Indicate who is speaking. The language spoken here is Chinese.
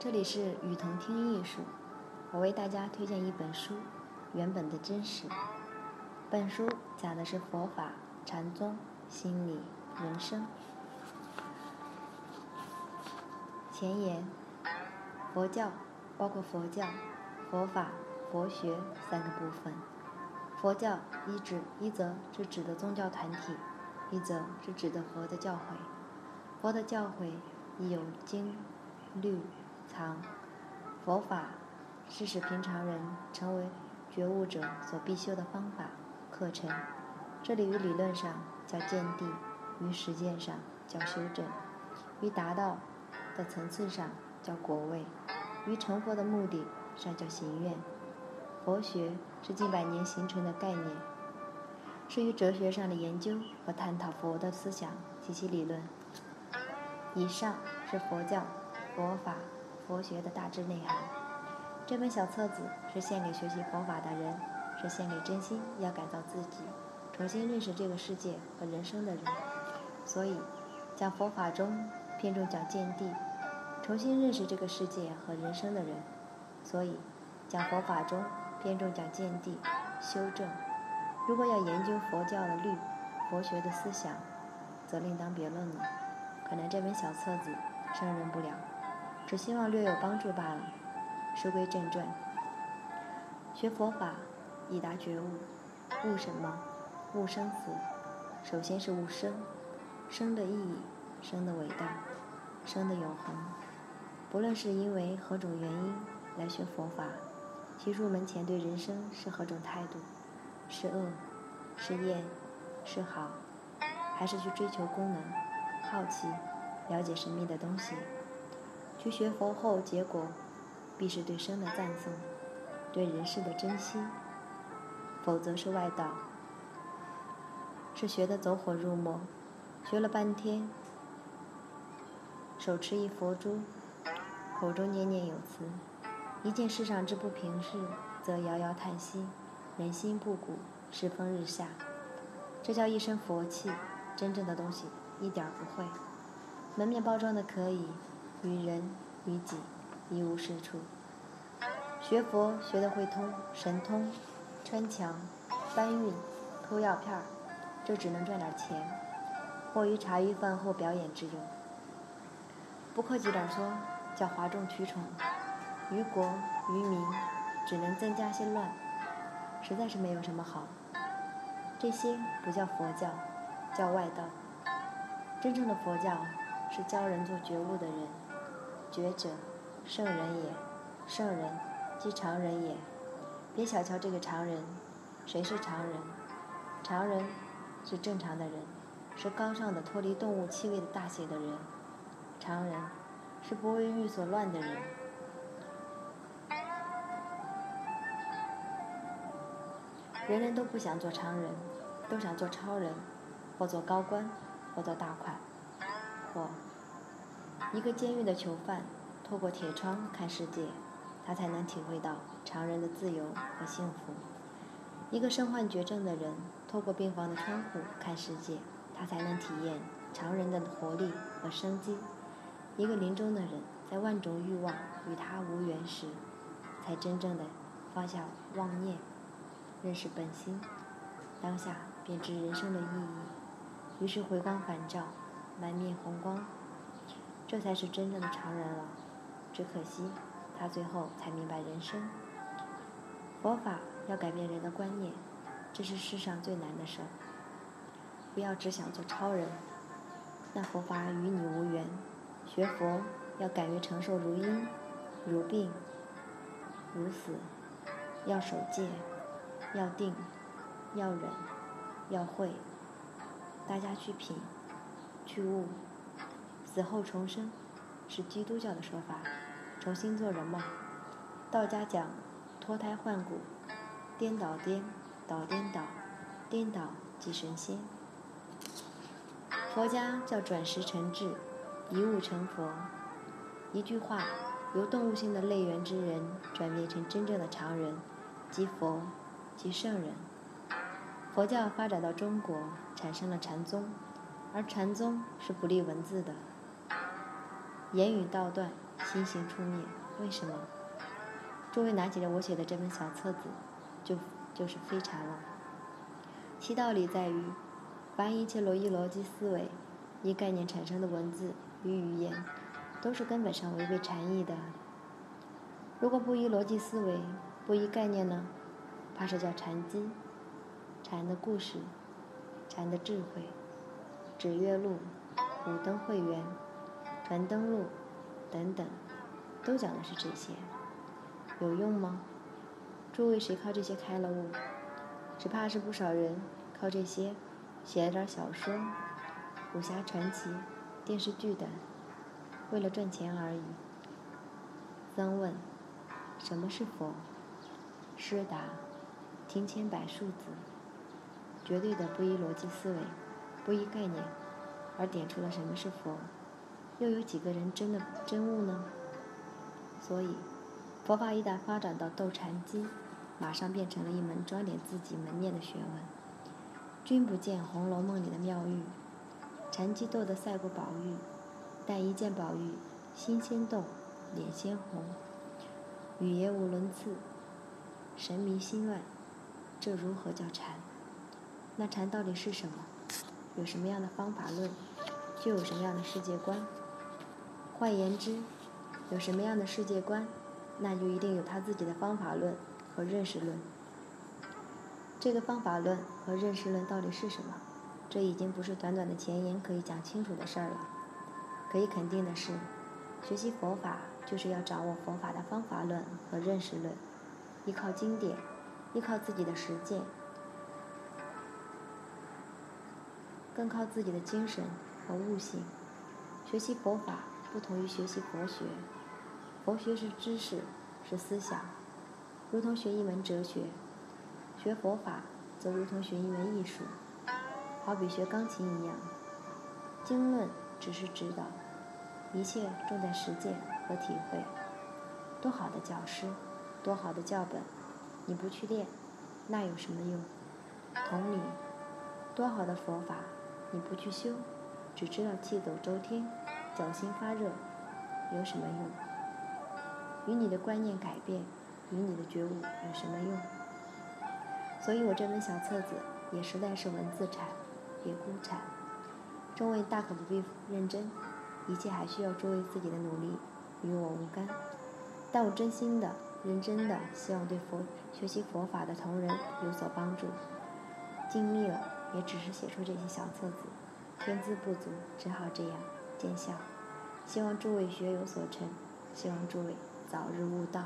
Speaker 1: 这里是雨桐听艺术，我为大家推荐一本书《原本的真实》。本书讲的是佛法、禅宗、心理、人生。前言：佛教包括佛教、佛法、佛学三个部分。佛教一指一则是指的宗教团体，一则是指的佛的教诲。佛的教诲亦有经、律。藏佛法是使平常人成为觉悟者所必修的方法课程。这里于理论上叫见地，于实践上叫修正，于达到的层次上叫果位，于成佛的目的上叫行愿。佛学是近百年形成的概念，是于哲学上的研究和探讨佛的思想及其理论。以上是佛教佛法。佛学的大致内涵。这本小册子是献给学习佛法的人，是献给真心要改造自己、重新认识这个世界和人生的人。所以，讲佛法中偏重讲见地，重新认识这个世界和人生的人。所以，讲佛法中偏重讲见地、修正。如果要研究佛教的律、佛学的思想，则另当别论了。可能这本小册子胜任不了。只希望略有帮助罢了。书归正传，学佛法，以达觉悟。悟什么？悟生死。首先是悟生，生的意义，生的伟大，生的永恒。不论是因为何种原因来学佛法，其入门前对人生是何种态度？是恶，是厌，是好，还是去追求功能、好奇、了解神秘的东西？去学佛后，结果必是对生的赞颂，对人世的珍惜；否则是外道，是学的走火入魔，学了半天，手持一佛珠，口中念念有词，一见世上之不平事，则遥遥叹息，人心不古，世风日下。这叫一身佛气，真正的东西一点不会，门面包装的可以。与人与己一无是处。学佛学得会通神通，穿墙、搬运、偷药片儿，就只能赚点钱，或于茶余饭后表演之用。不客气点说，叫哗众取宠，于国于民只能增加些乱，实在是没有什么好。这些不叫佛教，叫外道。真正的佛教是教人做觉悟的人。觉者，圣人也；圣人，即常人也。别小瞧这个常人，谁是常人？常人是正常的人，是高尚的、脱离动物气味的大写的人。常人是不为欲所乱的人。人人都不想做常人，都想做超人，或做高官，或做大款，或。一个监狱的囚犯，透过铁窗看世界，他才能体会到常人的自由和幸福；一个身患绝症的人，透过病房的窗户看世界，他才能体验常人的活力和生机；一个临终的人，在万种欲望与他无缘时，才真正的放下妄念，认识本心，当下便知人生的意义，于是回光返照，满面红光。这才是真正的常人了，只可惜他最后才明白人生。佛法要改变人的观念，这是世上最难的事儿。不要只想做超人，那佛法与你无缘。学佛要敢于承受如因、如病、如死，要守戒，要定，要忍，要会。大家去品，去悟。死后重生，是基督教的说法，重新做人嘛。道家讲脱胎换骨，颠倒颠，倒颠倒，颠倒即神仙。佛家叫转识成智，一悟成佛。一句话，由动物性的类缘之人转变成真正的常人，即佛，即圣人。佛教发展到中国，产生了禅宗，而禅宗是不立文字的。言语道断，心行出灭。为什么？诸位拿起了我写的这本小册子，就就是非常了。其道理在于，凡一切逻辑逻辑思维，依概念产生的文字与语言，都是根本上违背禅意的。如果不依逻辑思维，不依概念呢？怕是叫禅机、禅的故事、禅的智慧、指月录、五灯会员、凡登录等等，都讲的是这些，有用吗？诸位谁靠这些开了悟？只怕是不少人靠这些写了点小说、武侠传奇、电视剧等，为了赚钱而已。三问。什么是佛？师答：庭前摆数字，绝对的不依逻辑思维，不依概念，而点出了什么是佛。又有几个人真的真悟呢？所以，佛法一旦发展到斗禅机，马上变成了一门装点自己门面的学问。君不见《红楼梦》里的妙玉，禅机斗得赛过宝玉，但一见宝玉，心先动，脸先红。语言无伦次，神迷心乱，这如何叫禅？那禅到底是什么？有什么样的方法论，就有什么样的世界观。换言之，有什么样的世界观，那就一定有他自己的方法论和认识论。这个方法论和认识论到底是什么？这已经不是短短的前言可以讲清楚的事儿了。可以肯定的是，学习佛法。就是要掌握佛法的方法论和认识论，依靠经典，依靠自己的实践，更靠自己的精神和悟性。学习佛法不同于学习佛学，佛学是知识，是思想，如同学一门哲学；学佛法则如同学一门艺术，好比学钢琴一样。经论只是指导，一切重在实践。和体会，多好的教师，多好的教本，你不去练，那有什么用？同理，多好的佛法，你不去修，只知道气走周天，脚心发热，有什么用？与你的观念改变，与你的觉悟有什么用？所以我这本小册子也实在是文字产，别孤产。众位大可不必认真，一切还需要诸位自己的努力。与我无干，但我真心的、认真的希望对佛学习佛法的同仁有所帮助。尽力了，也只是写出这些小册子，天资不足，只好这样见笑。希望诸位学有所成，希望诸位早日悟道。